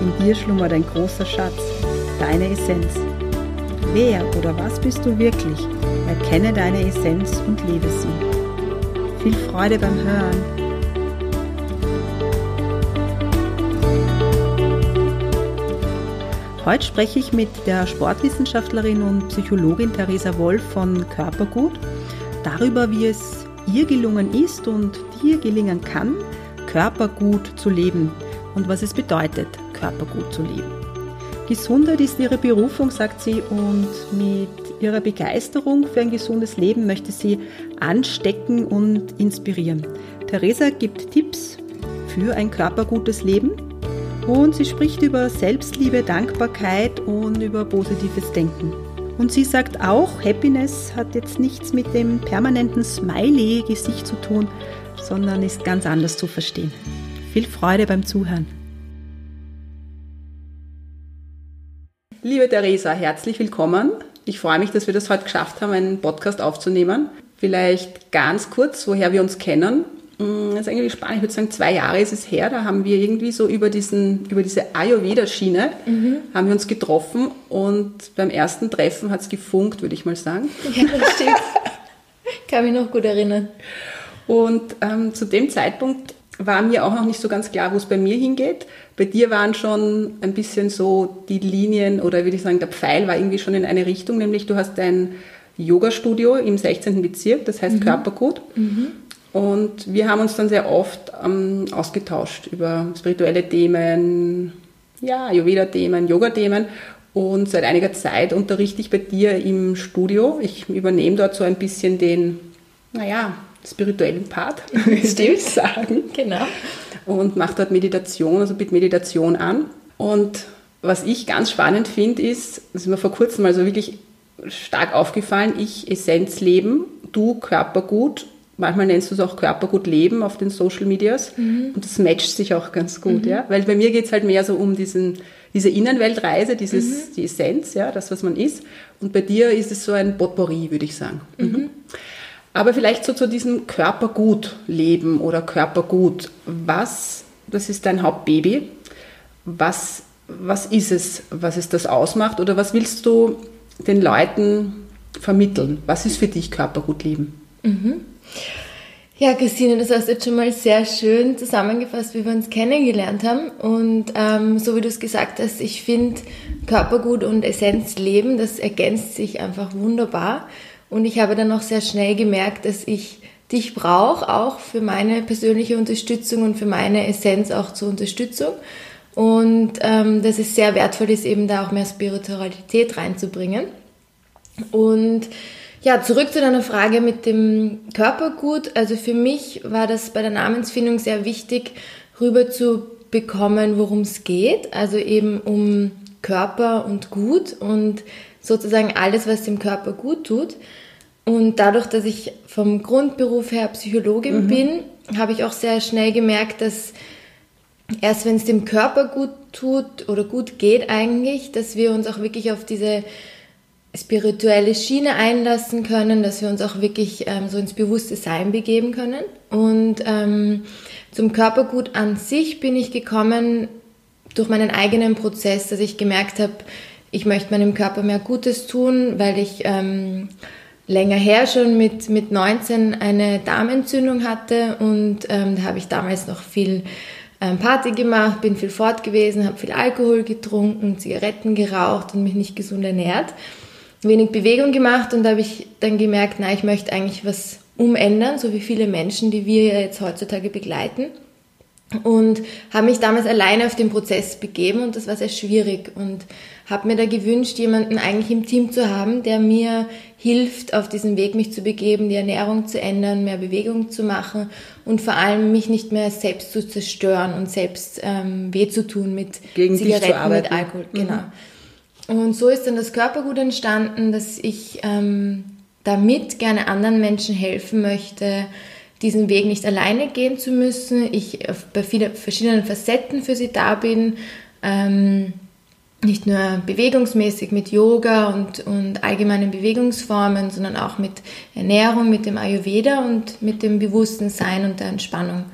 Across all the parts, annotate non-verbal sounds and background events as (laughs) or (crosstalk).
in dir schlummert ein großer Schatz, deine Essenz. Wer oder was bist du wirklich? Erkenne deine Essenz und lebe sie. Viel Freude beim Hören. Heute spreche ich mit der Sportwissenschaftlerin und Psychologin Theresa Wolf von Körpergut darüber, wie es ihr gelungen ist und dir gelingen kann, körpergut zu leben und was es bedeutet, körpergut zu leben. Gesundheit ist ihre Berufung, sagt sie, und mit ihrer Begeisterung für ein gesundes Leben möchte sie anstecken und inspirieren. Theresa gibt Tipps für ein körpergutes Leben und sie spricht über Selbstliebe, Dankbarkeit und über positives Denken. Und sie sagt auch, Happiness hat jetzt nichts mit dem permanenten Smiley-Gesicht zu tun, sondern ist ganz anders zu verstehen. Viel Freude beim Zuhören. Liebe Theresa, herzlich willkommen. Ich freue mich, dass wir das heute geschafft haben, einen Podcast aufzunehmen. Vielleicht ganz kurz, woher wir uns kennen. Mm, das ist eigentlich spannend. Ich würde sagen, zwei Jahre ist es her. Da haben wir irgendwie so über, diesen, über diese Ayurveda-Schiene mhm. haben wir uns getroffen und beim ersten Treffen hat es gefunkt, würde ich mal sagen. (laughs) Ja, das stimmt. Kann mich noch gut erinnern. Und ähm, zu dem Zeitpunkt war mir auch noch nicht so ganz klar, wo es bei mir hingeht. Bei dir waren schon ein bisschen so die Linien oder würde ich sagen, der Pfeil war irgendwie schon in eine Richtung, nämlich du hast ein Yoga-Studio im 16. Bezirk, das heißt mhm. Körpergut. Mhm. Und wir haben uns dann sehr oft ähm, ausgetauscht über spirituelle Themen, ja, Ayurveda-Themen, Yoga-Themen. Und seit einiger Zeit unterrichte ich bei dir im Studio. Ich übernehme dort so ein bisschen den, naja, spirituellen Part, (laughs) würde ich sagen. Genau. Und mache dort Meditation, also biete Meditation an. Und was ich ganz spannend finde, ist, das ist mir vor kurzem mal so wirklich stark aufgefallen, ich Essenz leben, du Körpergut, manchmal nennst du es auch Körpergut leben auf den Social Medias mhm. und das matcht sich auch ganz gut, mhm. ja, weil bei mir geht es halt mehr so um diesen, diese Innenweltreise, dieses, mhm. die Essenz, ja, das, was man ist und bei dir ist es so ein Potpourri, würde ich sagen. Aber vielleicht so zu diesem Körpergut-Leben oder Körpergut. Was, das ist dein Hauptbaby. Was, was ist es, was es das ausmacht? Oder was willst du den Leuten vermitteln? Was ist für dich Körpergutleben? Mhm. Ja, Christine, das hast du jetzt schon mal sehr schön zusammengefasst, wie wir uns kennengelernt haben. Und ähm, so wie du es gesagt hast, ich finde Körpergut und Essenzleben, das ergänzt sich einfach wunderbar. Und ich habe dann auch sehr schnell gemerkt, dass ich dich brauche, auch für meine persönliche Unterstützung und für meine Essenz auch zur Unterstützung. Und ähm, dass es sehr wertvoll ist, eben da auch mehr Spiritualität reinzubringen. Und ja, zurück zu deiner Frage mit dem Körpergut. Also für mich war das bei der Namensfindung sehr wichtig, rüber zu bekommen, worum es geht. Also eben um Körper und Gut und sozusagen alles, was dem Körper gut tut. Und dadurch, dass ich vom Grundberuf her Psychologin mhm. bin, habe ich auch sehr schnell gemerkt, dass erst wenn es dem Körper gut tut oder gut geht eigentlich, dass wir uns auch wirklich auf diese spirituelle Schiene einlassen können, dass wir uns auch wirklich ähm, so ins bewusste Sein begeben können. Und ähm, zum Körpergut an sich bin ich gekommen durch meinen eigenen Prozess, dass ich gemerkt habe, ich möchte meinem Körper mehr Gutes tun, weil ich ähm, länger her schon mit, mit 19 eine Darmentzündung hatte und ähm, da habe ich damals noch viel ähm, Party gemacht, bin viel fort gewesen, habe viel Alkohol getrunken, Zigaretten geraucht und mich nicht gesund ernährt, wenig Bewegung gemacht und da habe ich dann gemerkt, na, ich möchte eigentlich was umändern, so wie viele Menschen, die wir ja jetzt heutzutage begleiten. und habe mich damals alleine auf den Prozess begeben und das war sehr schwierig und habe mir da gewünscht, jemanden eigentlich im Team zu haben, der mir hilft, auf diesen Weg mich zu begeben, die Ernährung zu ändern, mehr Bewegung zu machen und vor allem mich nicht mehr selbst zu zerstören und selbst ähm, weh zu tun mit Gegen Zigaretten, mit Alkohol. Mhm. Genau. Und so ist dann das Körpergut entstanden, dass ich ähm, damit gerne anderen Menschen helfen möchte, diesen Weg nicht alleine gehen zu müssen. Ich bei vielen verschiedenen Facetten für sie da bin. Ähm, nicht nur bewegungsmäßig mit Yoga und, und allgemeinen Bewegungsformen, sondern auch mit Ernährung, mit dem Ayurveda und mit dem bewussten Sein und der Entspannung.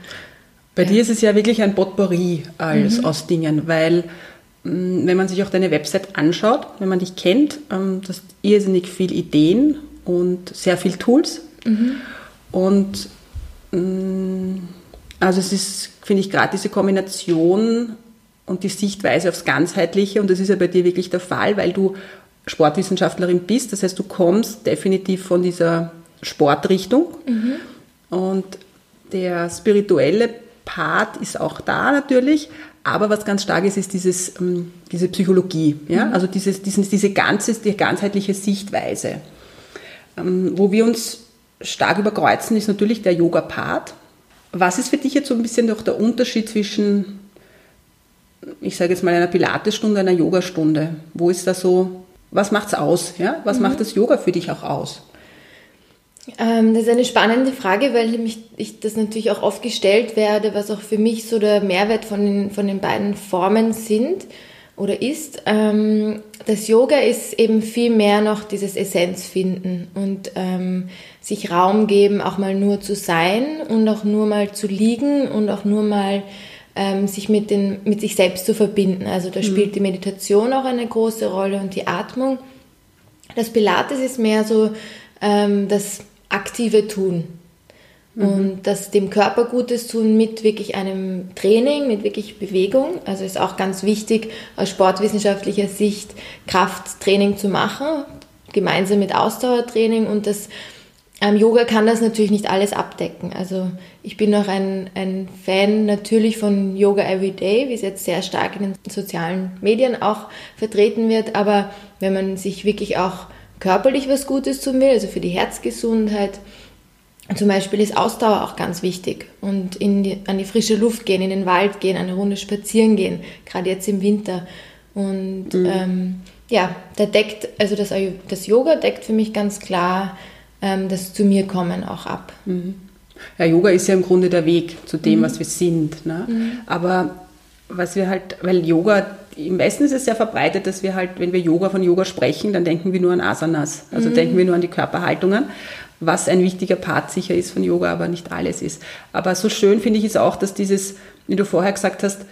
Bei ja. dir ist es ja wirklich ein Potpourri als, mhm. aus Dingen, weil mm, wenn man sich auch deine Website anschaut, wenn man dich kennt, ähm, du hast irrsinnig viele Ideen und sehr viele Tools. Mhm. Und mm, also es ist, finde ich, gerade diese Kombination und die Sichtweise aufs Ganzheitliche. Und das ist ja bei dir wirklich der Fall, weil du Sportwissenschaftlerin bist. Das heißt, du kommst definitiv von dieser Sportrichtung. Mhm. Und der spirituelle Part ist auch da natürlich. Aber was ganz stark ist, ist dieses, ähm, diese Psychologie. Ja? Mhm. Also dieses, dieses, diese ganze, die ganzheitliche Sichtweise. Ähm, wo wir uns stark überkreuzen, ist natürlich der Yoga-Part. Was ist für dich jetzt so ein bisschen doch der Unterschied zwischen ich sage jetzt mal, einer Pilatesstunde, einer Yogastunde? Wo ist da so, was macht's aus? Ja? Was mhm. macht das Yoga für dich auch aus? Ähm, das ist eine spannende Frage, weil mich, ich das natürlich auch oft gestellt werde, was auch für mich so der Mehrwert von den, von den beiden Formen sind oder ist. Ähm, das Yoga ist eben viel mehr noch dieses Essenz finden und ähm, sich Raum geben, auch mal nur zu sein und auch nur mal zu liegen und auch nur mal ähm, sich mit, den, mit sich selbst zu verbinden. Also da mhm. spielt die Meditation auch eine große Rolle und die Atmung. Das Pilates ist mehr so ähm, das aktive Tun. Mhm. Und das dem Körper Gutes tun mit wirklich einem Training, mit wirklich Bewegung. Also ist auch ganz wichtig aus sportwissenschaftlicher Sicht Krafttraining zu machen, gemeinsam mit Ausdauertraining und das ähm, Yoga kann das natürlich nicht alles abdecken. Also ich bin auch ein, ein Fan natürlich von Yoga Everyday, wie es jetzt sehr stark in den sozialen Medien auch vertreten wird. Aber wenn man sich wirklich auch körperlich was Gutes tun will, also für die Herzgesundheit, zum Beispiel ist Ausdauer auch ganz wichtig und in die, an die frische Luft gehen, in den Wald gehen, eine Runde spazieren gehen, gerade jetzt im Winter. Und mhm. ähm, ja, da deckt, also das, das Yoga deckt für mich ganz klar ähm, das zu mir kommen auch ab. Mhm. Ja, Yoga ist ja im Grunde der Weg zu dem, mhm. was wir sind. Ne? Mhm. Aber was wir halt, weil Yoga, im Westen ist es sehr verbreitet, dass wir halt, wenn wir Yoga von Yoga sprechen, dann denken wir nur an Asanas. Also mhm. denken wir nur an die Körperhaltungen, was ein wichtiger Part sicher ist von Yoga, aber nicht alles ist. Aber so schön finde ich es auch, dass dieses, wie du vorher gesagt hast,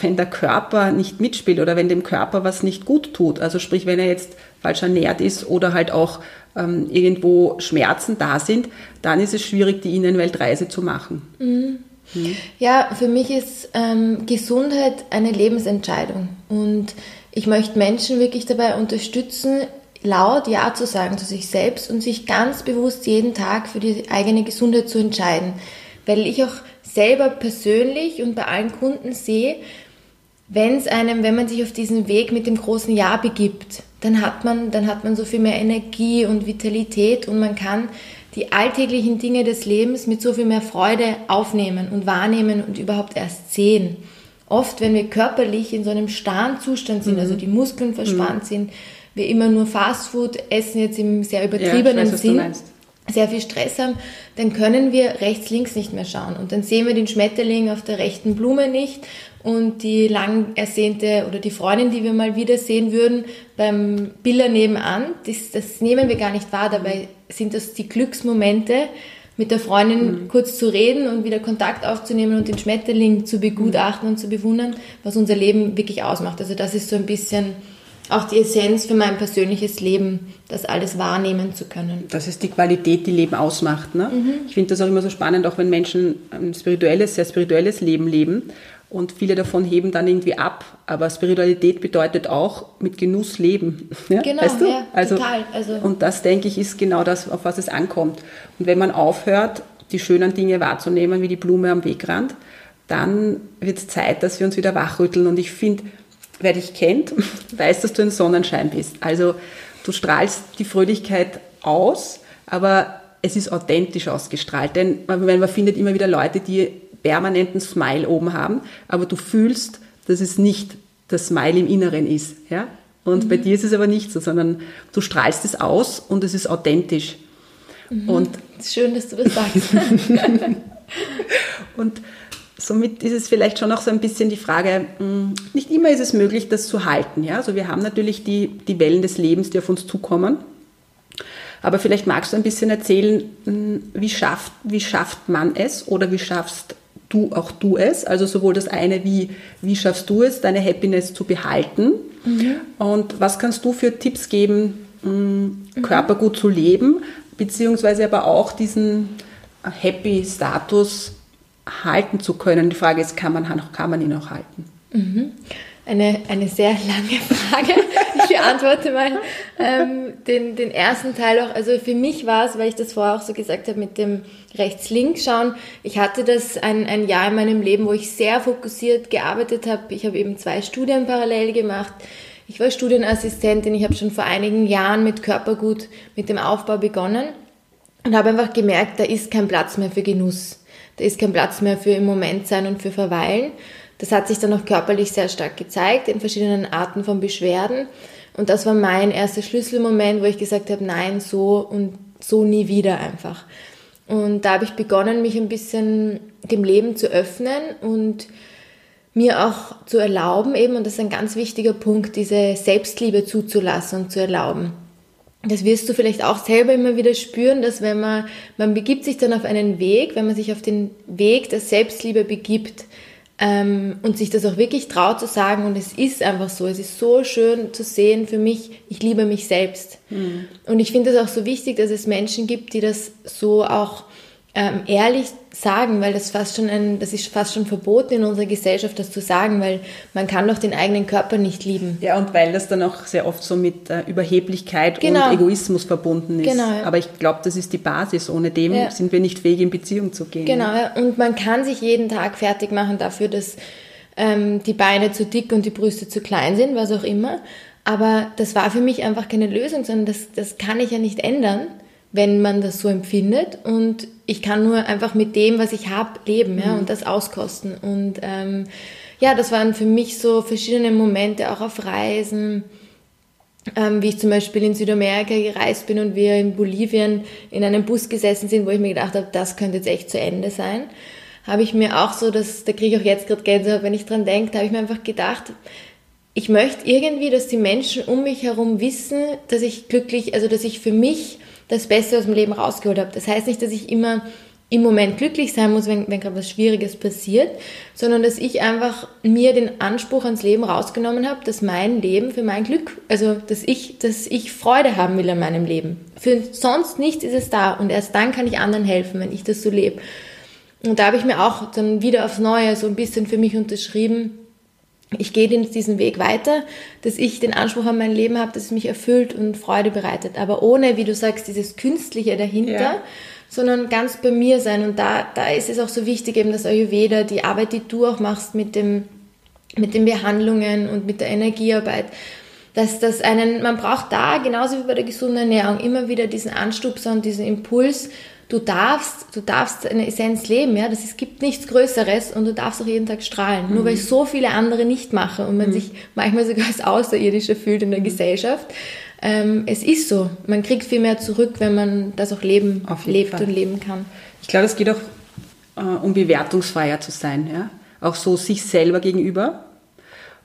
wenn der Körper nicht mitspielt oder wenn dem Körper was nicht gut tut, also sprich, wenn er jetzt falsch ernährt ist oder halt auch ähm, irgendwo Schmerzen da sind, dann ist es schwierig, die Innenweltreise zu machen. Mhm. Mhm. Ja, für mich ist ähm, Gesundheit eine Lebensentscheidung und ich möchte Menschen wirklich dabei unterstützen, laut Ja zu sagen zu sich selbst und sich ganz bewusst jeden Tag für die eigene Gesundheit zu entscheiden. Weil ich auch selber persönlich und bei allen Kunden sehe, wenn es einem, wenn man sich auf diesen Weg mit dem großen Ja begibt, dann hat man, dann hat man so viel mehr Energie und Vitalität und man kann die alltäglichen Dinge des Lebens mit so viel mehr Freude aufnehmen und wahrnehmen und überhaupt erst sehen. Oft, wenn wir körperlich in so einem starren Zustand sind, also mhm. also die Muskeln verspannt mhm. sind, wir immer nur Fastfood essen, jetzt im sehr übertriebenen ja, weiß, Sinn, sehr viel Stress haben, dann können wir rechts, links nicht mehr schauen. Und dann sehen wir den Schmetterling auf der rechten Blume nicht und die lang ersehnte oder die Freundin, die wir mal wieder sehen würden, beim Biller nebenan, das, das nehmen wir gar nicht wahr. Dabei sind das die Glücksmomente, mit der Freundin mhm. kurz zu reden und wieder Kontakt aufzunehmen und den Schmetterling zu begutachten und zu bewundern, was unser Leben wirklich ausmacht. Also das ist so ein bisschen auch die Essenz für mein persönliches Leben, das alles wahrnehmen zu können. Das ist die Qualität, die Leben ausmacht. Ne? Mhm. Ich finde das auch immer so spannend, auch wenn Menschen ein spirituelles, sehr spirituelles Leben leben und viele davon heben dann irgendwie ab. Aber Spiritualität bedeutet auch mit Genuss leben. (laughs) Ja? Genau, weißt du? ja, also, total. Also und das, denke ich, ist genau das, auf was es ankommt. Und wenn man aufhört, die schönen Dinge wahrzunehmen, wie die Blume am Wegrand, dann wird es Zeit, dass wir uns wieder wachrütteln. Und ich finde, wer dich kennt, (laughs) weiß, dass du ein Sonnenschein bist. Also du strahlst die Fröhlichkeit aus, aber es ist authentisch ausgestrahlt. Denn man findet immer wieder Leute, die permanenten Smile oben haben, aber du fühlst, dass es nicht das Smile im Inneren ist. Ja? Und mhm. bei dir ist es aber nicht so, sondern du strahlst es aus und es ist authentisch. Mhm. Und Schön, dass du das sagst. (laughs) (laughs) und somit ist es vielleicht schon auch so ein bisschen die Frage, hm, nicht immer ist es möglich, das zu halten. Ja? Also wir haben natürlich die, die Wellen des Lebens, die auf uns zukommen. Aber vielleicht magst du ein bisschen erzählen, hm, wie schafft, wie schafft man es oder wie schaffst du auch du es? Also sowohl das eine, wie, wie schaffst du es, deine Happiness zu behalten? Mhm. Und was kannst du für Tipps geben, hm, mhm. Körper gut zu leben, beziehungsweise aber auch diesen Happy-Status halten zu können. Die Frage ist, kann man, kann man ihn auch halten? Mhm. Eine, eine sehr lange (laughs) Frage. Ich beantworte mal ähm, den, den ersten Teil auch. Also für mich war es, weil ich das vorher auch so gesagt habe, mit dem rechts-links schauen. Ich hatte das ein, ein Jahr in meinem Leben, wo ich sehr fokussiert gearbeitet habe. Ich habe eben zwei Studien parallel gemacht. Ich war Studienassistentin. Ich habe schon vor einigen Jahren mit Körpergut, mit dem Aufbau begonnen und habe einfach gemerkt, da ist kein Platz mehr für Genuss. Da ist kein Platz mehr für im Moment sein und für Verweilen. Das hat sich dann auch körperlich sehr stark gezeigt in verschiedenen Arten von Beschwerden. Und das war mein erster Schlüsselmoment, wo ich gesagt habe, nein, so und so nie wieder einfach. Und da habe ich begonnen, mich ein bisschen dem Leben zu öffnen und mir auch zu erlauben, eben, und das ist ein ganz wichtiger Punkt, diese Selbstliebe zuzulassen und zu erlauben das wirst du vielleicht auch selber immer wieder spüren, dass wenn man, man begibt sich dann auf einen Weg, wenn man sich auf den Weg der Selbstliebe begibt ähm, und sich das auch wirklich traut zu sagen und es ist einfach so, es ist so schön zu sehen für mich, ich liebe mich selbst. Mhm. Und ich finde es auch so wichtig, dass es Menschen gibt, die das so auch ähm, ehrlich sagen, weil das fast schon ein, das ist fast schon verboten in unserer Gesellschaft, das zu sagen, weil man kann doch den eigenen Körper nicht lieben. Ja, und weil das dann auch sehr oft so mit äh, Überheblichkeit genau. und Egoismus verbunden ist. Genau, ja. Aber ich glaube, das ist die Basis. Ohne dem ja. sind wir nicht fähig, in Beziehung zu gehen. Genau, ja. und man kann sich jeden Tag fertig machen dafür, dass ähm, die Beine zu dick und die Brüste zu klein sind, was auch immer. Aber das war für mich einfach keine Lösung, sondern das, das kann ich ja nicht ändern wenn man das so empfindet. Und ich kann nur einfach mit dem, was ich habe, leben ja, mhm. und das auskosten. Und ähm, ja, das waren für mich so verschiedene Momente, auch auf Reisen. Ähm, wie ich zum Beispiel in Südamerika gereist bin und wir in Bolivien in einem Bus gesessen sind, wo ich mir gedacht habe, das könnte jetzt echt zu Ende sein, habe ich mir auch so, dass, da kriege ich auch jetzt gerade Gänsehaut, wenn ich dran denke, da habe ich mir einfach gedacht, ich möchte irgendwie, dass die Menschen um mich herum wissen, dass ich glücklich, also dass ich für mich das Beste aus dem Leben rausgeholt habe. Das heißt nicht, dass ich immer im Moment glücklich sein muss, wenn, wenn gerade was Schwieriges passiert, sondern dass ich einfach mir den Anspruch ans Leben rausgenommen habe, dass mein Leben für mein Glück, also dass ich, dass ich Freude haben will an meinem Leben. Für sonst nichts ist es da und erst dann kann ich anderen helfen, wenn ich das so lebe. Und da habe ich mir auch dann wieder aufs Neue so ein bisschen für mich unterschrieben, ich gehe diesen Weg weiter, dass ich den Anspruch an mein Leben habe, dass es mich erfüllt und Freude bereitet. Aber ohne, wie du sagst, dieses Künstliche dahinter, ja. sondern ganz bei mir sein. Und da, da ist es auch so wichtig, eben das Ayurveda, die Arbeit, die du auch machst mit, dem, mit den Behandlungen und mit der Energiearbeit, dass das einen, man braucht da, genauso wie bei der gesunden Ernährung, immer wieder diesen Anstupser und diesen Impuls, du darfst, du darfst eine Essenz leben, ja, das, es gibt nichts Größeres und du darfst auch jeden Tag strahlen. Mhm. Nur weil so viele andere nicht machen und man mhm. sich manchmal sogar als Außerirdischer fühlt in der mhm. Gesellschaft. Ähm, es ist so. Man kriegt viel mehr zurück, wenn man das auch leben, lebt Fall. und leben kann. Ich glaube, es geht auch äh, um bewertungsfreier zu sein, ja. Auch so sich selber gegenüber.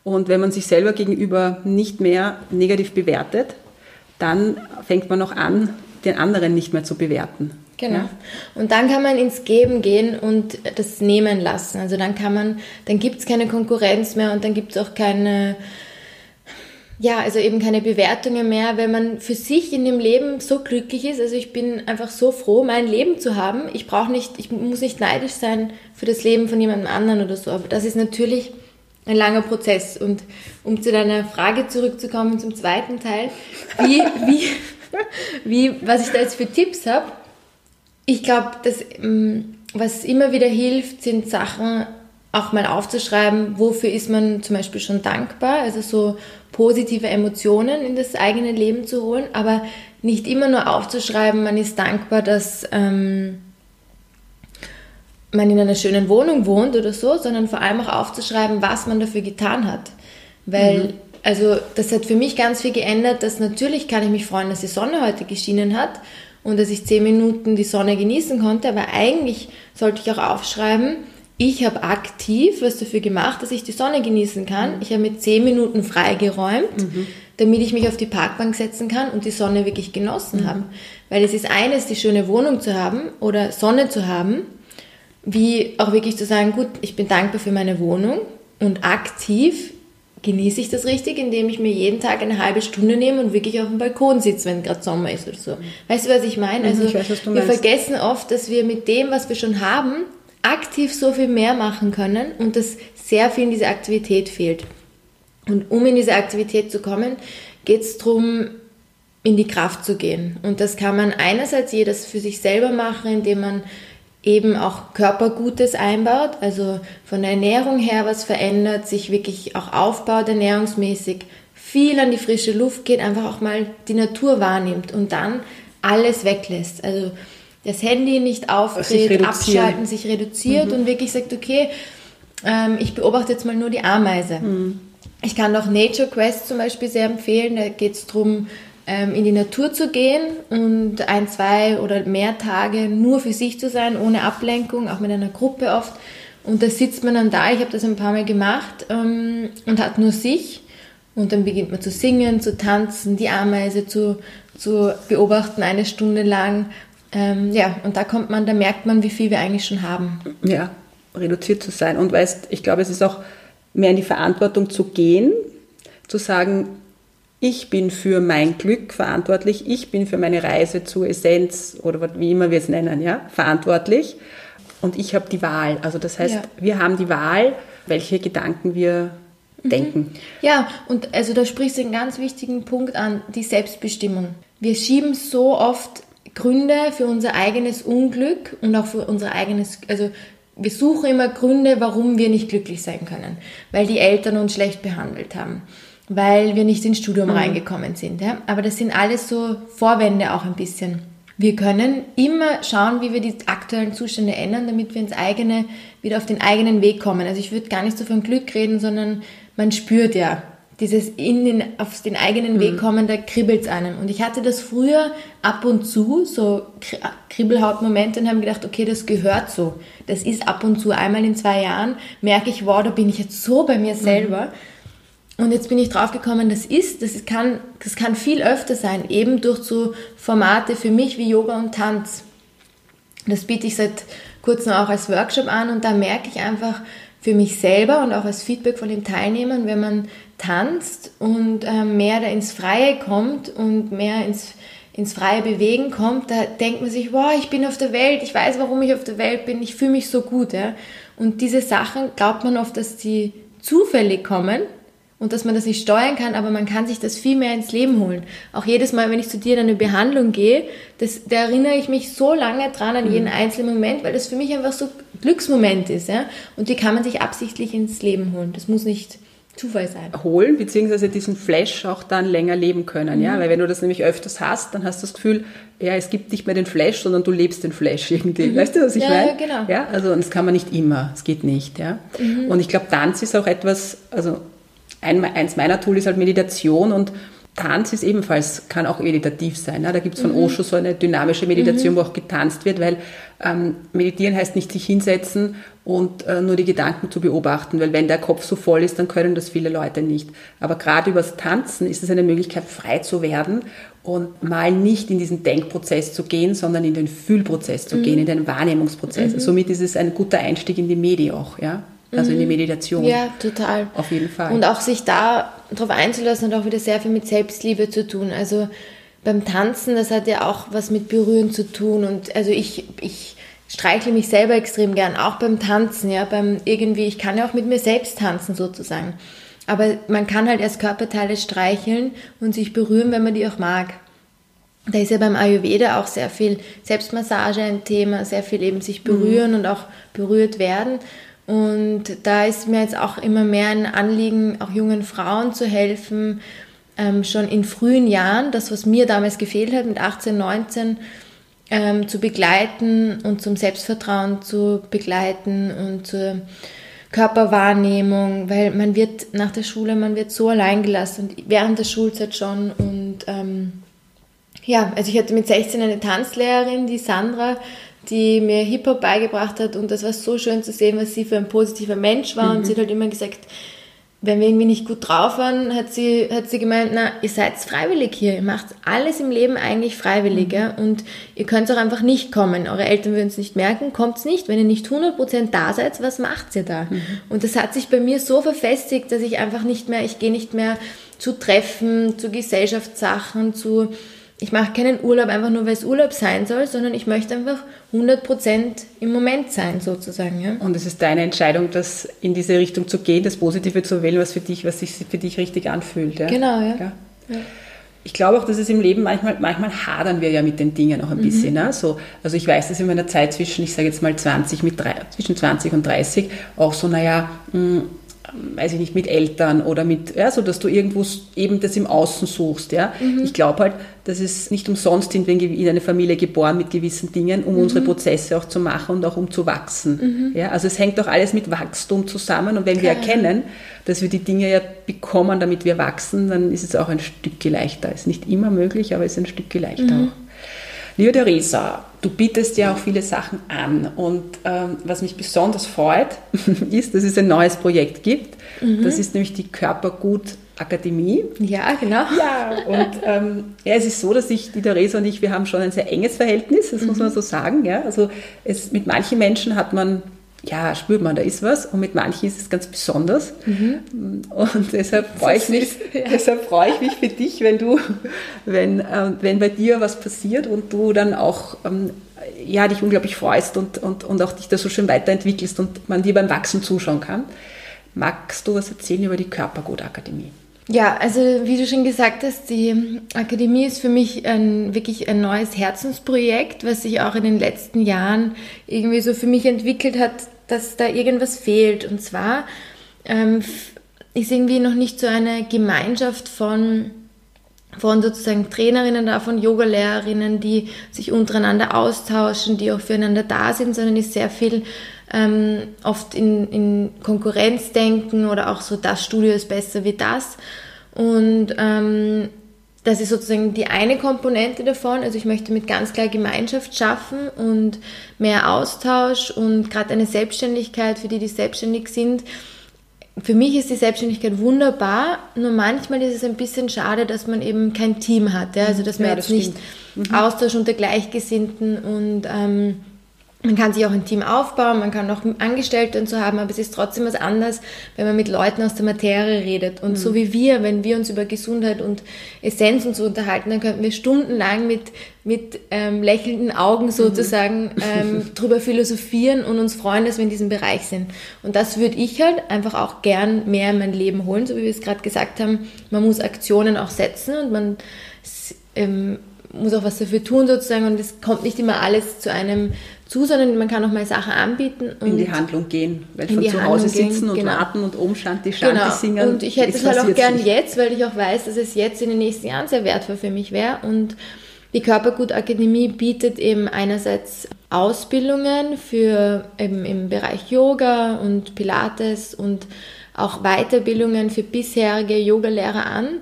Und wenn man sich selber gegenüber nicht mehr negativ bewertet, dann fängt man auch an, den anderen nicht mehr zu bewerten. Genau. Ja. Und dann kann man ins Geben gehen und das nehmen lassen. Also dann kann man, dann gibt es keine Konkurrenz mehr und dann gibt es auch keine, ja, also eben keine Bewertungen mehr, wenn man für sich in dem Leben so glücklich ist. Also ich bin einfach so froh, mein Leben zu haben. Ich brauche nicht, ich muss nicht neidisch sein für das Leben von jemandem anderen oder so. Aber das ist natürlich ein langer Prozess. Und um zu deiner Frage zurückzukommen zum zweiten Teil, wie, wie, (laughs) wie, was ich da jetzt für Tipps habe, ich glaube, dass ähm, was immer wieder hilft, sind Sachen auch mal aufzuschreiben, wofür ist man zum Beispiel schon dankbar, also so positive Emotionen in das eigene Leben zu holen, aber nicht immer nur aufzuschreiben, man ist dankbar, dass ähm, man in einer schönen Wohnung wohnt oder so, sondern vor allem auch aufzuschreiben, was man dafür getan hat. Weil, mhm. also das hat für mich ganz viel geändert, dass natürlich kann ich mich freuen, dass die Sonne heute geschienen hat und dass ich zehn Minuten die Sonne genießen konnte, aber eigentlich sollte ich auch aufschreiben, ich habe aktiv was dafür gemacht, dass ich die Sonne genießen kann. Ich habe mit zehn Minuten freigeräumt, mhm. damit ich mich auf die Parkbank setzen kann und die Sonne wirklich genossen mhm. habe. Weil es ist eines, die schöne Wohnung zu haben oder Sonne zu haben, wie auch wirklich zu sagen, gut, ich bin dankbar für meine Wohnung und aktiv genieße ich das richtig, indem ich mir jeden Tag eine halbe Stunde nehme und wirklich auf dem Balkon sitze, wenn gerade Sommer ist oder so. Weißt du, was ich meine? Mhm, also ich weiß, wir vergessen oft, dass wir mit dem, was wir schon haben, aktiv so viel mehr machen können und dass sehr viel in dieser Aktivität fehlt. Und um in diese Aktivität zu kommen, geht es darum, in die Kraft zu gehen. Und das kann man einerseits jedes für sich selber machen, indem man eben auch Körpergutes einbaut, also von der Ernährung her was verändert, sich wirklich auch aufbaut ernährungsmäßig, viel an die frische Luft geht, einfach auch mal die Natur wahrnimmt und dann alles weglässt. Also das Handy nicht aufdreht, abschalten, sich reduziert mhm. und wirklich sagt, okay, ähm, ich beobachte jetzt mal nur die Ameise. Mhm. Ich kann auch Nature Quest zum Beispiel sehr empfehlen. Da geht es darum, in die Natur zu gehen und ein, zwei oder mehr Tage nur für sich zu sein, ohne Ablenkung, auch mit einer Gruppe oft. Und da sitzt man dann da, ich habe das ein paar Mal gemacht ähm, und hat nur sich. Und dann beginnt man zu singen, zu tanzen, die Ameise zu, zu beobachten eine Stunde lang ähm, ja, und da kommt man, da merkt man, wie viel wir eigentlich schon haben. Ja, reduziert zu sein. Und weißt, ich glaube, es ist auch mehr in die Verantwortung zu gehen, zu sagen, ich bin für mein Glück verantwortlich, ich bin für meine Reise zur Essenz oder wie immer wir es nennen, ja, verantwortlich. Und ich habe die Wahl. Also das heißt, ja. wir haben die Wahl, welche Gedanken wir mhm. denken. Ja, und also da sprichst du einen ganz wichtigen Punkt an, die Selbstbestimmung. Wir schieben so oft Gründe für unser eigenes Unglück und auch für unser eigenes, also wir suchen immer Gründe, warum wir nicht glücklich sein können, weil die Eltern uns schlecht behandelt haben, weil wir nicht ins Studium mhm. reingekommen sind. Ja? Aber das sind alles so Vorwände auch ein bisschen. Wir können immer schauen, wie wir die aktuellen Zustände ändern, damit wir ins eigene, wieder auf den eigenen Weg kommen. Also ich würde gar nicht so von Glück reden, sondern man spürt ja, dieses in den, auf den eigenen Weg mhm. kommen, da kribbelt es einem. Und ich hatte das früher ab und zu, so Kribbelhautmomente und habe gedacht, okay, das gehört so. Das ist ab und zu, einmal in zwei Jahren, merke ich, wow, da bin ich jetzt so bei mir selber. Mhm. Und jetzt bin ich draufgekommen, das ist, das kann, das kann viel öfter sein, eben durch so Formate für mich wie Yoga und Tanz. Das biete ich seit kurzem auch als Workshop an und da merke ich einfach, für mich selber und auch als Feedback von den Teilnehmern, wenn man tanzt und äh, mehr da ins Freie kommt und mehr ins, ins freie Bewegen kommt, da denkt man sich, wow, ich bin auf der Welt, ich weiß, warum ich auf der Welt bin, ich fühle mich so gut. Ja? Und diese Sachen glaubt man oft, dass die zufällig kommen und dass man das nicht steuern kann, aber man kann sich das viel mehr ins Leben holen. Auch jedes Mal, wenn ich zu dir in eine Behandlung gehe, das, da erinnere ich mich so lange dran an jeden mhm. einzelnen Moment, weil das für mich einfach so Glücksmoment ist. Ja? Und die kann man sich absichtlich ins Leben holen. Das muss nicht Zufall sein. Holen, beziehungsweise diesen Flash auch dann länger leben können. Mhm. Ja? Weil wenn du das nämlich öfters hast, dann hast du das Gefühl, ja, es gibt nicht mehr den Flash, sondern du lebst den Flash irgendwie. Mhm. Weißt du, was ich ja, meine? Ja, genau. Ja, also das kann man nicht immer. Es geht nicht. Ja? Mhm. Und ich glaube, Tanz ist auch etwas, also ein, eins meiner Tools ist halt Meditation und Tanz ist ebenfalls, kann auch meditativ sein. Ne? Da gibt es von mhm. Osho so eine dynamische Meditation, mhm. wo auch getanzt wird, weil ähm, meditieren heißt nicht sich hinsetzen und äh, nur die Gedanken zu beobachten, weil wenn der Kopf so voll ist, dann können das viele Leute nicht. Aber gerade übers Tanzen ist es eine Möglichkeit, frei zu werden und mal nicht in diesen Denkprozess zu gehen, sondern in den Fühlprozess zu mhm. gehen, in den Wahrnehmungsprozess. Mhm. Somit ist es ein guter Einstieg in die Medi auch, ja also in die mhm. Meditation. Ja, total. Auf jeden Fall. Und auch sich da drauf einzulassen, hat auch wieder sehr viel mit Selbstliebe zu tun. Also beim Tanzen, das hat ja auch was mit Berühren zu tun. Und also ich, ich streichle mich selber extrem gern, auch beim Tanzen, ja, beim irgendwie, ich kann ja auch mit mir selbst tanzen sozusagen. Aber man kann halt erst Körperteile streicheln und sich berühren, wenn man die auch mag. Da ist ja beim Ayurveda auch sehr viel Selbstmassage ein Thema, sehr viel eben sich berühren mhm. und auch berührt werden. Und da ist mir jetzt auch immer mehr ein Anliegen, auch jungen Frauen zu helfen, ähm, schon in frühen Jahren, das, was mir damals gefehlt hat, mit 18, 19, ähm, zu begleiten und zum Selbstvertrauen zu begleiten und zur Körperwahrnehmung, weil man wird nach der Schule, man wird so allein gelassen während der Schulzeit schon. Und ähm, ja, also ich hatte mit 16 eine Tanzlehrerin, die Sandra, die mir Hip-Hop beigebracht hat und das war so schön zu sehen, was sie für ein positiver Mensch war mhm. und sie hat halt immer gesagt, wenn wir irgendwie nicht gut drauf waren, hat sie, hat sie gemeint, na, ihr seid freiwillig hier, ihr macht alles im Leben eigentlich freiwillig, mhm. ja? und ihr könnt auch einfach nicht kommen. Eure Eltern würden es nicht merken, kommt's nicht. Wenn ihr nicht 100% da seid, was macht ihr da? Mhm. Und das hat sich bei mir so verfestigt, dass ich einfach nicht mehr, ich gehe nicht mehr zu Treffen, zu Gesellschaftssachen, zu ich mache keinen Urlaub einfach nur, weil es Urlaub sein soll, sondern ich möchte einfach 100% im Moment sein, sozusagen. Ja? Und es ist deine Entscheidung, das in diese Richtung zu gehen, das Positive zu wählen, was für dich, was sich für dich richtig anfühlt. Ja? Genau, ja. ja. ja. Ich glaube auch, dass es im Leben manchmal, manchmal hadern wir ja mit den Dingen auch ein mhm. bisschen. Ne? So, also ich weiß, dass in meiner Zeit zwischen, ich sage jetzt mal 20 mit drei, zwischen 20 und 30 auch so, naja, mh, hm, weiß ich nicht, mit Eltern oder mit, ja, so dass du irgendwo eben das im Außen suchst, ja. Mhm. Ich glaube halt, dass es nicht umsonst sind wir in eine Familie geboren mit gewissen Dingen, um mhm. unsere Prozesse auch zu machen und auch um zu wachsen. Mhm. Ja, also es hängt auch alles mit Wachstum zusammen und wenn Klar. wir erkennen, dass wir die Dinge ja bekommen, damit wir wachsen, dann ist es auch ein Stück leichter. Ist nicht immer möglich, aber es ist ein Stück leichter mhm. auch. Liebe Theresa, du bietest ja auch viele Sachen an und ähm, was mich besonders freut, (laughs) ist, dass es ein neues Projekt gibt. Mhm. Das ist nämlich die Körpergut Akademie. Ja, genau. Ja, und ähm, ja, es ist so, dass ich, die Theresa und ich, wir haben schon ein sehr enges Verhältnis, das mhm. muss man so sagen. Ja? Also es, mit manchen Menschen hat man ja, spürt man, da ist was und mit manchen ist es ganz besonders. Mhm. Und deshalb freue ich mich, (laughs) ja. deshalb freue ich mich für dich, wenn du, wenn, äh, wenn bei dir was passiert und du dann auch ähm, ja, dich unglaublich freust und, und, und auch dich da so schön weiterentwickelst und man dir beim Wachsen zuschauen kann. Magst du was erzählen über die Körpergutakademie? Ja, also wie du schon gesagt hast, die Akademie ist für mich ein, wirklich ein neues Herzensprojekt, was sich auch in den letzten Jahren irgendwie so für mich entwickelt hat, dass da irgendwas fehlt. Und zwar ähm, ist irgendwie noch nicht so eine Gemeinschaft von, von sozusagen Trainerinnen da, von Yogalehrerinnen, die sich untereinander austauschen, die auch füreinander da sind, sondern ist sehr viel ähm, oft in, in Konkurrenz denken oder auch so, das Studio ist besser wie das. Und ähm, das ist sozusagen die eine Komponente davon. Also ich möchte mit ganz klar Gemeinschaft schaffen und mehr Austausch und gerade eine Selbstständigkeit für die, die selbstständig sind. Für mich ist die Selbstständigkeit wunderbar, nur manchmal ist es ein bisschen schade, dass man eben kein Team hat. Ja? Also dass man ja, das jetzt stimmt. nicht mhm. Austausch unter Gleichgesinnten und ähm, man kann sich auch ein Team aufbauen, man kann auch Angestellte und so haben, aber es ist trotzdem was anderes, wenn man mit Leuten aus der Materie redet. Und mhm. so wie wir, wenn wir uns über Gesundheit und Essenz und so unterhalten, dann könnten wir stundenlang mit, mit ähm, lächelnden Augen mhm. sozusagen mhm. ähm, (laughs) drüber philosophieren und uns freuen, dass wir in diesem Bereich sind. Und das würde ich halt einfach auch gern mehr in mein Leben holen, so wie wir es gerade gesagt haben. Man muss Aktionen auch setzen und man ähm, muss auch was dafür tun sozusagen und es kommt nicht immer alles zu einem zu, sondern man kann auch mal Sachen anbieten. Und in die Handlung gehen, weil von zu Hause sitzen und genau. warten und oben Shanti Shanti genau. singen. Und ich hätte es halt auch gern jetzt, weil ich auch weiß, dass es jetzt in den nächsten Jahren sehr wertvoll für mich wäre. Und die Körpergutakademie bietet eben einerseits Ausbildungen für eben im Bereich Yoga und Pilates und auch Weiterbildungen für bisherige Yogalehrer an,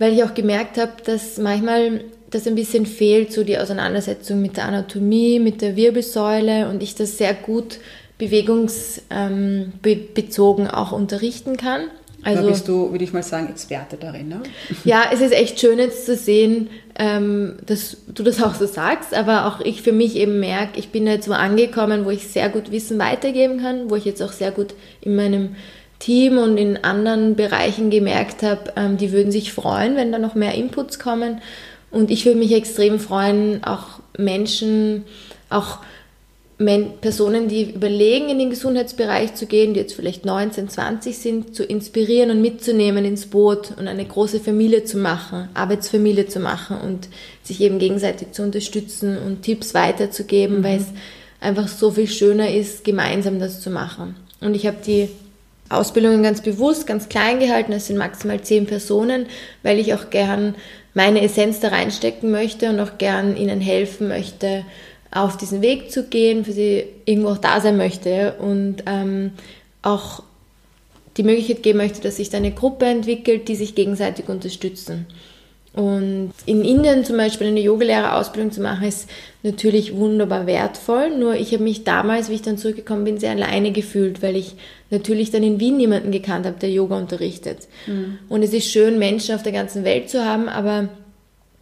weil ich auch gemerkt habe, dass manchmal das ein bisschen fehlt, so die Auseinandersetzung mit der Anatomie, mit der Wirbelsäule und ich das sehr gut bewegungsbezogen ähm, auch unterrichten kann. Also, da bist du, würde ich mal sagen, Experte darin. Ne? (laughs) Ja, es ist echt schön jetzt zu sehen, ähm, dass du das auch so sagst, aber auch ich für mich eben merke, ich bin jetzt wo angekommen, wo ich sehr gut Wissen weitergeben kann, wo ich jetzt auch sehr gut in meinem Team und in anderen Bereichen gemerkt habe, ähm, die würden sich freuen, wenn da noch mehr Inputs kommen. Und ich würde mich extrem freuen, auch Menschen, auch Personen, die überlegen, in den Gesundheitsbereich zu gehen, die jetzt vielleicht 19, 20 sind, zu inspirieren und mitzunehmen ins Boot und eine große Familie zu machen, Arbeitsfamilie zu machen und sich eben gegenseitig zu unterstützen und Tipps weiterzugeben, mhm. weil es einfach so viel schöner ist, gemeinsam das zu machen. Und ich habe die Ausbildungen ganz bewusst, ganz klein gehalten. Es sind maximal zehn Personen, weil ich auch gern meine Essenz da reinstecken möchte und auch gern ihnen helfen möchte, auf diesen Weg zu gehen, für sie irgendwo auch da sein möchte und ähm, auch die Möglichkeit geben möchte, dass sich da eine Gruppe entwickelt, die sich gegenseitig unterstützen. Und in Indien zum Beispiel eine Yogalehrerausbildung zu machen, ist natürlich wunderbar wertvoll. Nur ich habe mich damals, wie ich dann zurückgekommen bin, sehr alleine gefühlt, weil ich natürlich dann in Wien niemanden gekannt habe, der Yoga unterrichtet. Mhm. Und es ist schön, Menschen auf der ganzen Welt zu haben, aber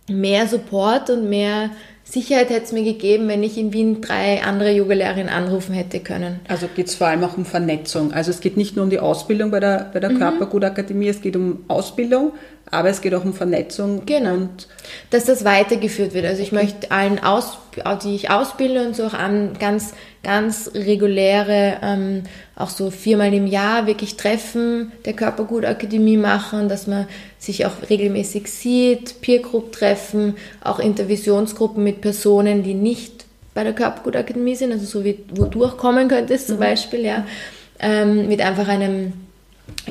mehr Support und mehr Sicherheit hätte es mir gegeben, wenn ich in Wien drei andere Yogalehrerinnen anrufen hätte können. Also geht es vor allem auch um Vernetzung. Also es geht nicht nur um die Ausbildung bei der, bei der mhm. Körpergutakademie, es geht um Ausbildung, aber es geht auch um Vernetzung. Genau. Und Dass das weitergeführt wird. Also ich möchte allen, aus, die ich ausbilde und so auch an ganz, ganz reguläre, ähm, auch so viermal im Jahr wirklich Treffen der Körpergutakademie machen, dass man sich auch regelmäßig sieht, Peer Group treffen, auch Intervisionsgruppen mit Personen, die nicht bei der Körpergutakademie sind, also so wie wo du auch kommen könntest zum mhm. Beispiel, ja, ähm, mit einfach einem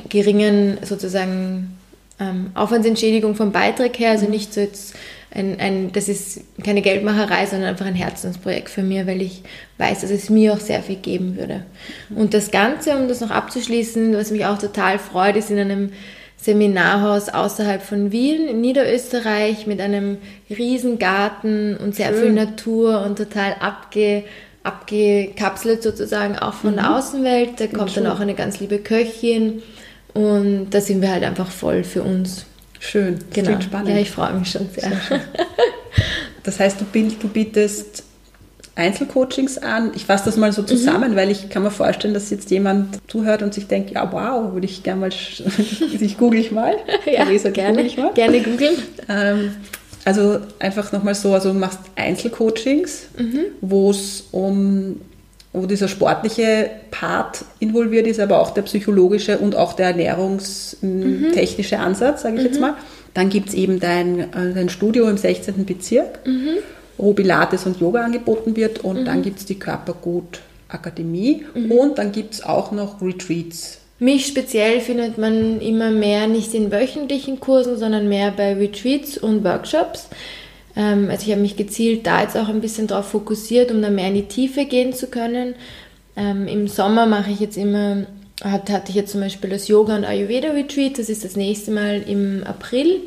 geringen sozusagen ähm, Aufwandsentschädigung vom Beitrag her, also mhm. nicht so jetzt ein, ein, das ist keine Geldmacherei, sondern einfach ein Herzensprojekt für mich, weil ich weiß, dass es mir auch sehr viel geben würde. Mhm. Und das Ganze, um das noch abzuschließen, was mich auch total freut, ist in einem Seminarhaus außerhalb von Wien in Niederösterreich mit einem riesen Garten und sehr Schön. viel Natur und total abge, abgekapselt sozusagen auch von mhm. der Außenwelt. Da kommt dann auch eine ganz liebe Köchin und da sind wir halt einfach voll für uns. Schön, genau. klingt spannend. Ja, ich freue mich schon sehr. sehr das heißt, du, du bietest Einzelcoachings an. Ich fasse das mal so zusammen, mhm. weil ich kann mir vorstellen, dass jetzt jemand zuhört und sich denkt, ja wow, würde ich gerne mal, (laughs) ich google ich mal. (laughs) ja, Theresa, gerne, ich mal. gerne googeln. Ähm, also einfach nochmal so, also du machst Einzelcoachings, mhm. wo es um wo dieser sportliche Part involviert ist, aber auch der psychologische und auch der ernährungstechnische mhm. Ansatz, sage ich mhm. jetzt mal. Dann gibt es eben dein, äh, dein Studio im 16. Bezirk, mhm. wo Pilates und Yoga angeboten wird und dann mhm. gibt es die Körpergut Akademie mhm. und dann gibt es auch noch Retreats. Mich speziell findet man immer mehr nicht in wöchentlichen Kursen, sondern mehr bei Retreats und Workshops. Ähm, also ich habe mich gezielt da jetzt auch ein bisschen darauf fokussiert, um da mehr in die Tiefe gehen zu können. Ähm, Im Sommer mache ich jetzt immer, hatte ich jetzt zum Beispiel das Yoga und Ayurveda Retreat, das ist das nächste Mal im April.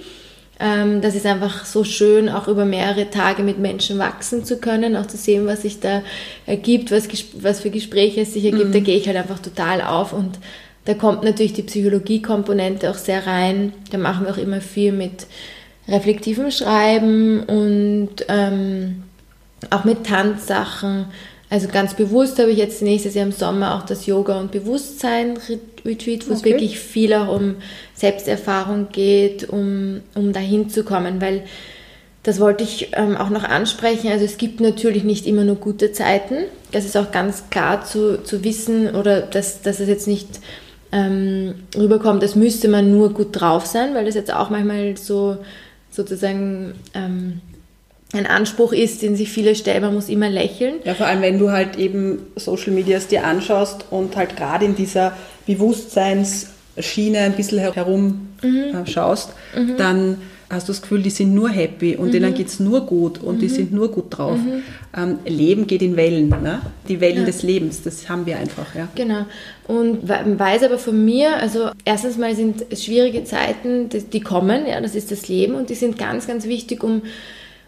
Ähm, das ist einfach so schön, auch über mehrere Tage mit Menschen wachsen zu können, auch zu sehen, was sich da ergibt, was, was für Gespräche es sich ergibt. Mhm. Da gehe ich halt einfach total auf und da kommt natürlich die Psychologie-Komponente auch sehr rein. Da machen wir auch immer viel mit reflektivem Schreiben und ähm, auch mit Tanzsachen. Also ganz bewusst habe ich jetzt nächstes Jahr im Sommer auch das Yoga- und Bewusstsein-Retreat, wo okay. es wirklich viel auch um Selbsterfahrung geht, um, um dahin zu kommen, weil das wollte ich ähm, auch noch ansprechen. Also es gibt natürlich nicht immer nur gute Zeiten. Das ist auch ganz klar zu, zu wissen oder dass, dass es jetzt nicht ähm, rüberkommt, als müsste man nur gut drauf sein, weil das jetzt auch manchmal so sozusagen ähm, ein Anspruch ist, den sich viele stellen, man muss immer lächeln. Ja, vor allem wenn du halt eben Social Medias dir anschaust und halt gerade in dieser Bewusstseinsschiene ein bisschen herum mhm. Äh, schaust, mhm. dann hast du das Gefühl, die sind nur happy und mhm. denen geht es nur gut und mhm. die sind nur gut drauf. Mhm. Ähm, Leben geht in Wellen, ne? die Wellen ja. des Lebens, das haben wir einfach. Ja. Genau. Und weiß aber von mir, also erstens mal sind schwierige Zeiten, die kommen, ja, das ist das Leben und die sind ganz, ganz wichtig, um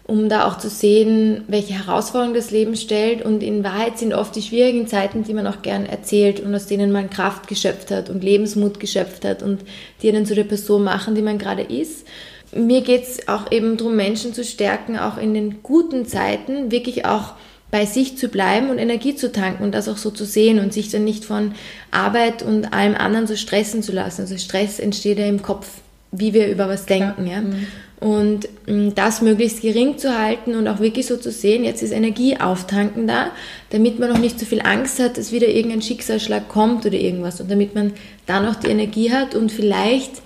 um da auch zu sehen, welche Herausforderungen das Leben stellt. Und in Wahrheit sind oft die schwierigen Zeiten, die man auch gern erzählt und aus denen man Kraft geschöpft hat und Lebensmut geschöpft hat und die einen zu der Person machen, die man gerade ist mir geht es auch eben darum, Menschen zu stärken, auch in den guten Zeiten wirklich auch bei sich zu bleiben und Energie zu tanken und das auch so zu sehen und sich dann nicht von Arbeit und allem anderen so stressen zu lassen. Also Stress entsteht ja im Kopf, wie wir über was denken. Ja. ja? Mhm. Und mm, das möglichst gering zu halten und auch wirklich so zu sehen, jetzt ist Energie auftanken da, damit man noch nicht so viel Angst hat, dass wieder irgendein Schicksalsschlag kommt oder irgendwas und damit man dann auch die Energie hat und vielleicht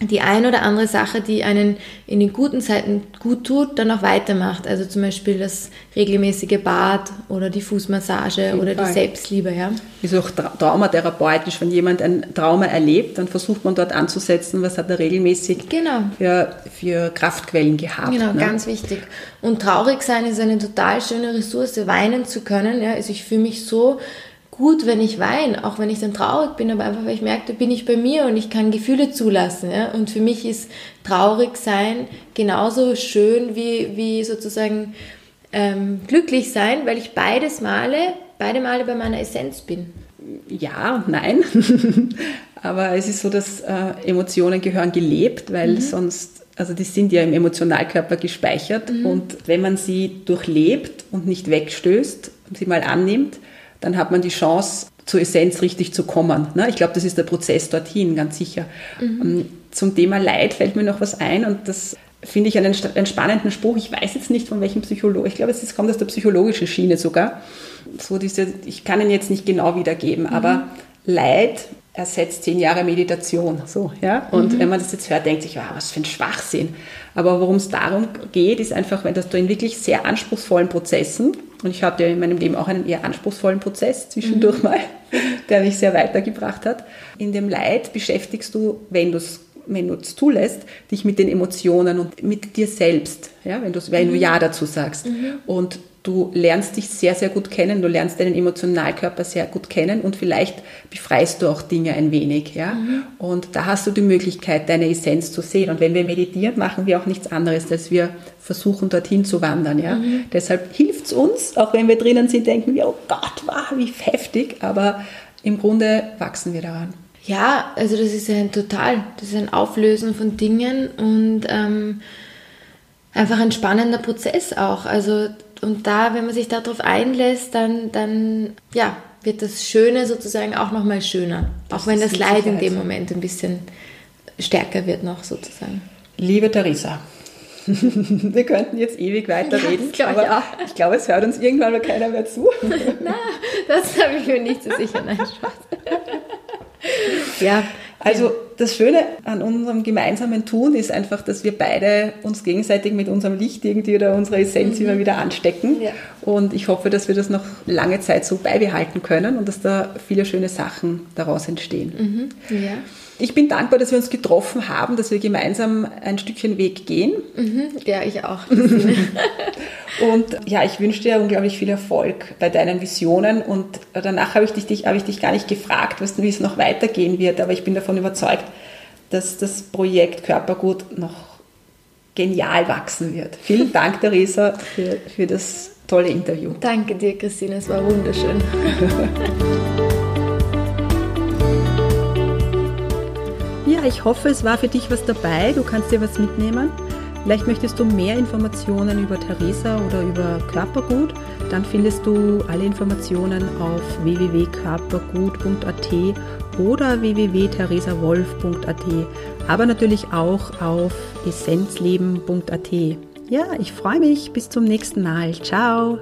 die ein oder andere Sache, die einen in den guten Zeiten gut tut, dann auch weitermacht. Also zum Beispiel das regelmäßige Bad oder die Fußmassage oder die Selbstliebe. Ja. Ist auch tra traumatherapeutisch, wenn jemand ein Trauma erlebt, dann versucht man dort anzusetzen, was hat er regelmäßig genau. für, für Kraftquellen gehabt. Genau, ne? ganz wichtig. Und traurig sein ist eine total schöne Ressource, weinen zu können. Ja. Also ich fühle mich so gut, wenn ich weine, auch wenn ich dann traurig bin, aber einfach, weil ich merke, da bin ich bei mir und ich kann Gefühle zulassen. Ja? Und für mich ist traurig sein genauso schön wie, wie sozusagen ähm, glücklich sein, weil ich beides Male, beide Male bei meiner Essenz bin. Ja und nein. (laughs) aber es ist so, dass äh, Emotionen gehören gelebt, weil mhm. sonst, also die sind ja im Emotionalkörper gespeichert mhm. und wenn man sie durchlebt und nicht wegstößt und sie mal annimmt, dann hat man die Chance, zur Essenz richtig zu kommen. Ne? Ich glaube, das ist der Prozess dorthin, ganz sicher. Mhm. Ähm, zum Thema Leid fällt mir noch was ein und das finde ich einen, einen, spannenden Spruch. Ich weiß jetzt nicht, von welchem Psychologen, ich glaube, es kommt aus der psychologischen Schiene sogar. So diese, ich kann ihn jetzt nicht genau wiedergeben, mhm. aber Leid ersetzt zehn Jahre Meditation. So, ja? Und mhm. wenn man das jetzt hört, denkt sich, wow, was für ein Schwachsinn. Aber worum es darum geht, ist einfach, wenn das du in wirklich sehr anspruchsvollen Prozessen und ich hatte in meinem Leben auch einen eher anspruchsvollen Prozess zwischendurch mhm. mal, (laughs) der mich sehr weitergebracht hat. In dem Leid beschäftigst du, wenn du es wenn du es zulässt, dich mit den Emotionen und mit dir selbst, ja, wenn, wenn mhm. du Ja dazu sagst. Mhm. Und du lernst dich sehr, sehr gut kennen, du lernst deinen Emotionalkörper sehr gut kennen und vielleicht befreist du auch Dinge ein wenig. Ja? Mhm. Und da hast du die Möglichkeit, deine Essenz zu sehen. Und wenn wir meditieren, machen wir auch nichts anderes, als wir versuchen, dorthin zu wandern. Ja? Mhm. Deshalb hilft es uns, auch wenn wir drinnen sind, denken wir, oh Gott, wow, wie heftig, aber im Grunde wachsen wir daran. Ja, also das ist ein total, das ist ein Auflösen von Dingen und ähm, einfach ein spannender Prozess auch. Also und da, wenn man sich darauf einlässt, dann, dann ja, wird das Schöne sozusagen auch nochmal schöner. Das auch wenn das Leid in dem Moment ein bisschen stärker wird noch sozusagen. Liebe Theresa, (laughs) wir könnten jetzt ewig weiterreden, ja, aber ich, auch. ich glaube, es hört uns irgendwann mal keiner mehr zu. (laughs) Na, das habe ich mir nicht so sicher. Nein, Spaß. ja, also das Schöne an unserem gemeinsamen Tun ist einfach, dass wir beide uns gegenseitig mit unserem Licht irgendwie oder unserer Essenz mhm. immer wieder anstecken. Ja. Und ich hoffe, dass wir das noch lange Zeit so beibehalten können und dass da viele schöne Sachen daraus entstehen. Mhm. Ja. Ich bin dankbar, dass wir uns getroffen haben, dass wir gemeinsam ein Stückchen Weg gehen. Mhm, ja, ich auch. (laughs) und ja, ich wünsche dir unglaublich viel Erfolg bei deinen Visionen. Und danach habe ich dich, habe ich dich gar nicht gefragt, wie es noch weitergehen wird. Aber ich bin davon überzeugt, dass das Projekt Körpergut noch genial wachsen wird. Vielen Dank, (laughs) Theresa, für, für das tolle Interview. Danke dir, Christine. Es war wunderschön. (laughs) ich hoffe, es war für dich was dabei. Du kannst dir was mitnehmen. Vielleicht möchtest du mehr Informationen über Theresa oder über Körpergut. Dann findest du alle Informationen auf www.körpergut.at oder www.theresawolf.at, aber natürlich auch auf essenzleben.at. Ja, ich freue mich. Bis zum nächsten Mal. Ciao.